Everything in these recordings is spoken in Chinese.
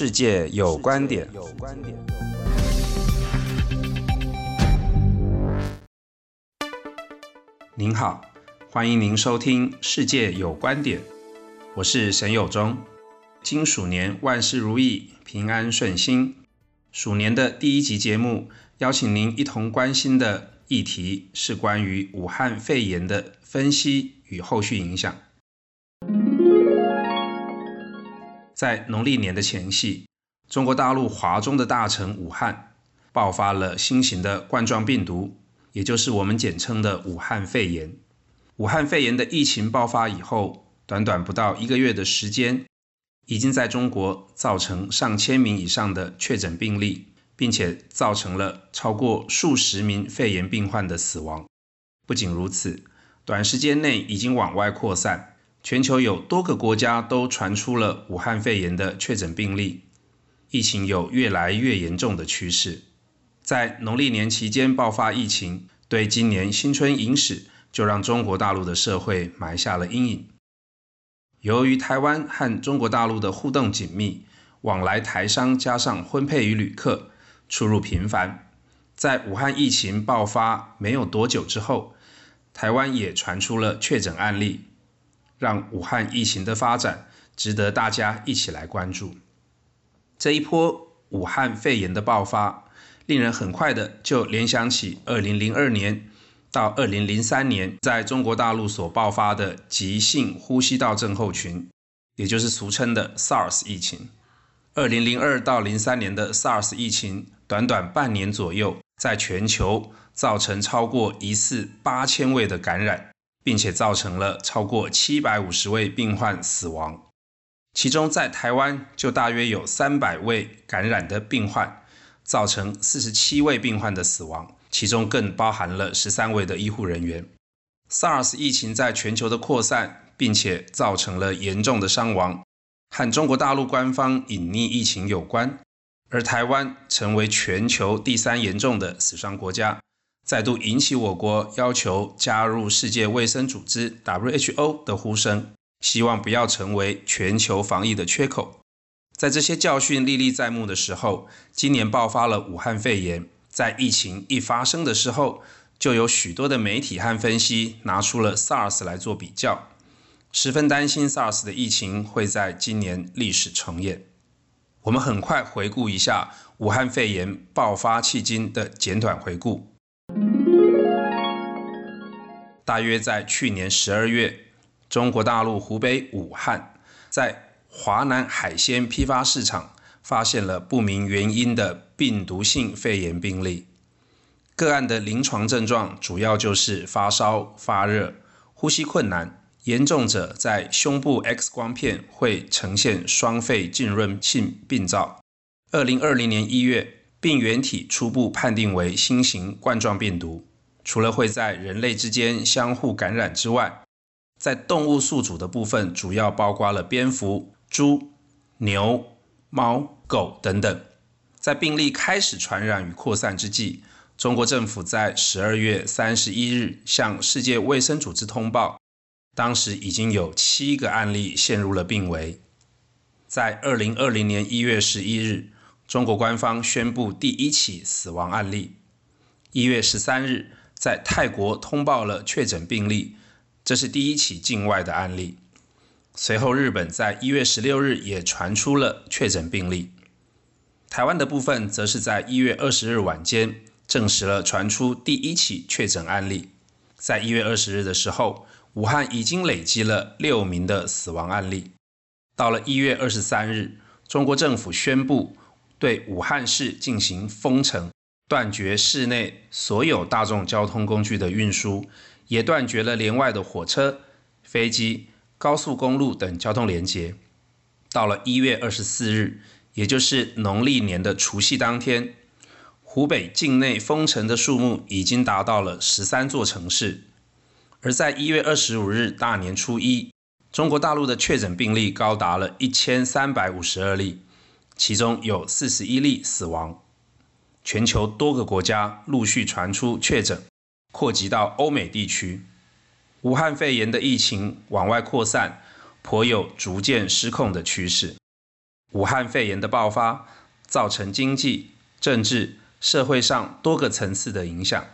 世界有观点。您好，欢迎您收听《世界有观点》，我是沈友忠。金鼠年万事如意，平安顺心。鼠年的第一集节目，邀请您一同关心的议题是关于武汉肺炎的分析与后续影响。在农历年的前夕，中国大陆华中的大城武汉爆发了新型的冠状病毒，也就是我们简称的武汉肺炎。武汉肺炎的疫情爆发以后，短短不到一个月的时间，已经在中国造成上千名以上的确诊病例，并且造成了超过数十名肺炎病患的死亡。不仅如此，短时间内已经往外扩散。全球有多个国家都传出了武汉肺炎的确诊病例，疫情有越来越严重的趋势。在农历年期间爆发疫情，对今年新春伊始就让中国大陆的社会埋下了阴影。由于台湾和中国大陆的互动紧密，往来台商加上婚配与旅客出入频繁，在武汉疫情爆发没有多久之后，台湾也传出了确诊案例。让武汉疫情的发展值得大家一起来关注。这一波武汉肺炎的爆发，令人很快的就联想起2002年到2003年在中国大陆所爆发的急性呼吸道症候群，也就是俗称的 SARS 疫情。2002到03年的 SARS 疫情，短短半年左右，在全球造成超过疑似八千位的感染。并且造成了超过七百五十位病患死亡，其中在台湾就大约有三百位感染的病患，造成四十七位病患的死亡，其中更包含了十三位的医护人员。SARS 疫情在全球的扩散，并且造成了严重的伤亡，和中国大陆官方隐匿疫情有关，而台湾成为全球第三严重的死伤国家。再度引起我国要求加入世界卫生组织 （WHO） 的呼声，希望不要成为全球防疫的缺口。在这些教训历历在目的时候，今年爆发了武汉肺炎。在疫情一发生的时候，就有许多的媒体和分析拿出了 SARS 来做比较，十分担心 SARS 的疫情会在今年历史重演。我们很快回顾一下武汉肺炎爆发迄今的简短回顾。大约在去年十二月，中国大陆湖北武汉在华南海鲜批发市场发现了不明原因的病毒性肺炎病例。个案的临床症状主要就是发烧、发热、呼吸困难，严重者在胸部 X 光片会呈现双肺浸润性病灶。二零二零年一月，病原体初步判定为新型冠状病毒。除了会在人类之间相互感染之外，在动物宿主的部分，主要包括了蝙蝠、猪、牛、猫、狗等等。在病例开始传染与扩散之际，中国政府在十二月三十一日向世界卫生组织通报，当时已经有七个案例陷入了病危。在二零二零年一月十一日，中国官方宣布第一起死亡案例。一月十三日。在泰国通报了确诊病例，这是第一起境外的案例。随后，日本在一月十六日也传出了确诊病例。台湾的部分则是在一月二十日晚间证实了传出第一起确诊案例。在一月二十日的时候，武汉已经累积了六名的死亡案例。到了一月二十三日，中国政府宣布对武汉市进行封城。断绝市内所有大众交通工具的运输，也断绝了连外的火车、飞机、高速公路等交通连接。到了一月二十四日，也就是农历年的除夕当天，湖北境内封城的数目已经达到了十三座城市。而在一月二十五日大年初一，中国大陆的确诊病例高达了一千三百五十二例，其中有四十一例死亡。全球多个国家陆续传出确诊，扩及到欧美地区。武汉肺炎的疫情往外扩散，颇有逐渐失控的趋势。武汉肺炎的爆发造成经济、政治、社会上多个层次的影响，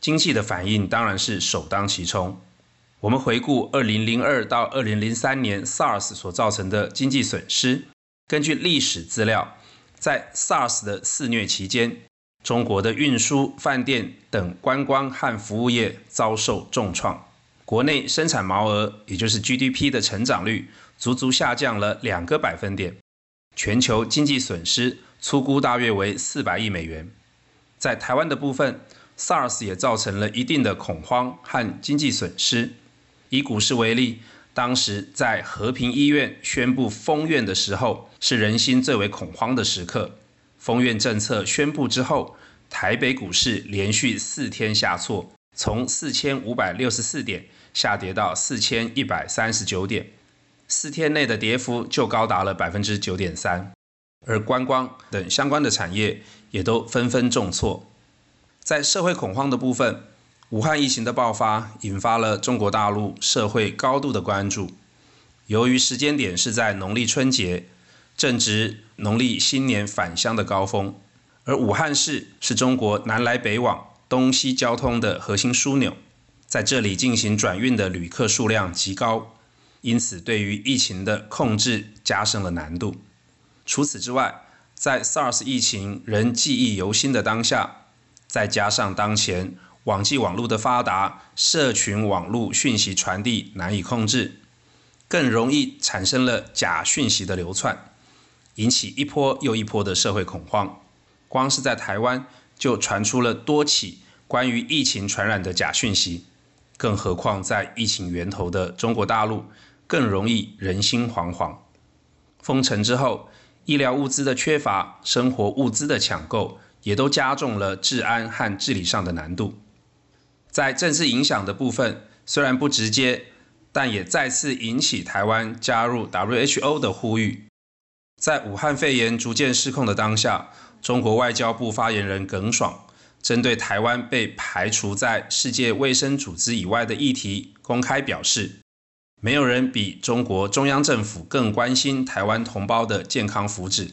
经济的反应当然是首当其冲。我们回顾2002到2003年 SARS 所造成的经济损失，根据历史资料，在 SARS 的肆虐期间，中国的运输、饭店等观光和服务业遭受重创，国内生产毛额，也就是 GDP 的成长率，足足下降了两个百分点。全球经济损失粗估大约为四百亿美元。在台湾的部分，SARS 也造成了一定的恐慌和经济损失。以股市为例，当时在和平医院宣布封院的时候，是人心最为恐慌的时刻。封院政策宣布之后，台北股市连续四天下挫，从四千五百六十四点下跌到四千一百三十九点。四天内的跌幅就高达了百分之九点三，而观光等相关的产业也都纷纷重挫。在社会恐慌的部分，武汉疫情的爆发引发了中国大陆社会高度的关注。由于时间点是在农历春节，正值农历新年返乡的高峰，而武汉市是中国南来北往、东西交通的核心枢纽，在这里进行转运的旅客数量极高。因此，对于疫情的控制加深了难度。除此之外，在 SARS 疫情仍记忆犹新的当下，再加上当前网际网络的发达，社群网络讯息传递难以控制，更容易产生了假讯息的流窜，引起一波又一波的社会恐慌。光是在台湾，就传出了多起关于疫情传染的假讯息，更何况在疫情源头的中国大陆。更容易人心惶惶。封城之后，医疗物资的缺乏、生活物资的抢购，也都加重了治安和治理上的难度。在政治影响的部分，虽然不直接，但也再次引起台湾加入 WHO 的呼吁。在武汉肺炎逐渐失控的当下，中国外交部发言人耿爽针对台湾被排除在世界卫生组织以外的议题，公开表示。没有人比中国中央政府更关心台湾同胞的健康福祉，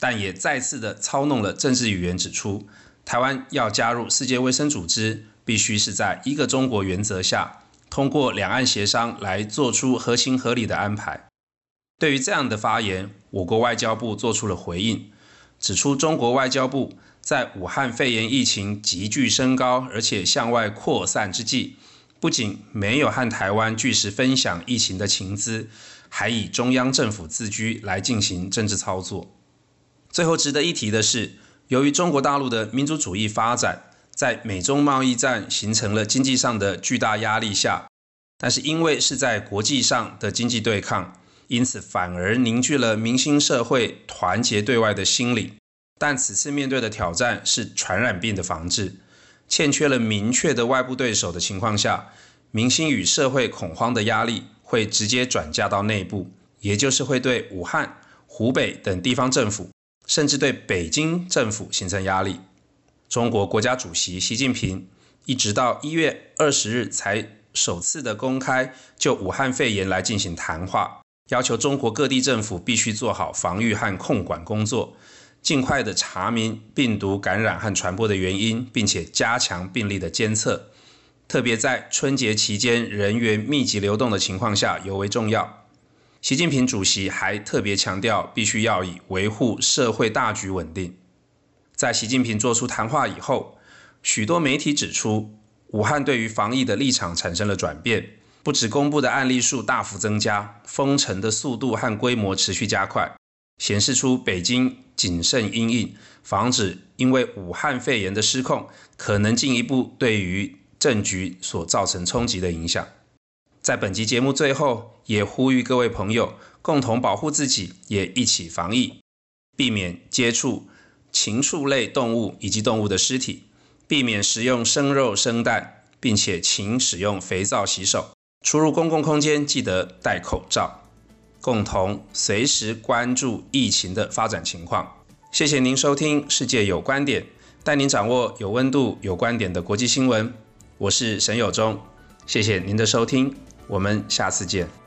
但也再次的操弄了政治语言，指出台湾要加入世界卫生组织，必须是在一个中国原则下，通过两岸协商来做出合情合理的安排。对于这样的发言，我国外交部做出了回应，指出中国外交部在武汉肺炎疫情急剧升高而且向外扩散之际。不仅没有和台湾据实分享疫情的情资，还以中央政府自居来进行政治操作。最后值得一提的是，由于中国大陆的民族主义发展，在美中贸易战形成了经济上的巨大压力下，但是因为是在国际上的经济对抗，因此反而凝聚了民心社会团结对外的心理。但此次面对的挑战是传染病的防治。欠缺了明确的外部对手的情况下，民心与社会恐慌的压力会直接转嫁到内部，也就是会对武汉、湖北等地方政府，甚至对北京政府形成压力。中国国家主席习近平一直到一月二十日才首次的公开就武汉肺炎来进行谈话，要求中国各地政府必须做好防御和控管工作。尽快的查明病毒感染和传播的原因，并且加强病例的监测，特别在春节期间人员密集流动的情况下尤为重要。习近平主席还特别强调，必须要以维护社会大局稳定。在习近平作出谈话以后，许多媒体指出，武汉对于防疫的立场产生了转变，不止公布的案例数大幅增加，封城的速度和规模持续加快。显示出北京谨慎应应，防止因为武汉肺炎的失控，可能进一步对于政局所造成冲击的影响。在本集节目最后，也呼吁各位朋友共同保护自己，也一起防疫，避免接触禽畜类动物以及动物的尸体，避免食用生肉生蛋，并且勤使用肥皂洗手。出入公共空间记得戴口罩。共同随时关注疫情的发展情况。谢谢您收听《世界有观点》，带您掌握有温度、有观点的国际新闻。我是沈友忠，谢谢您的收听，我们下次见。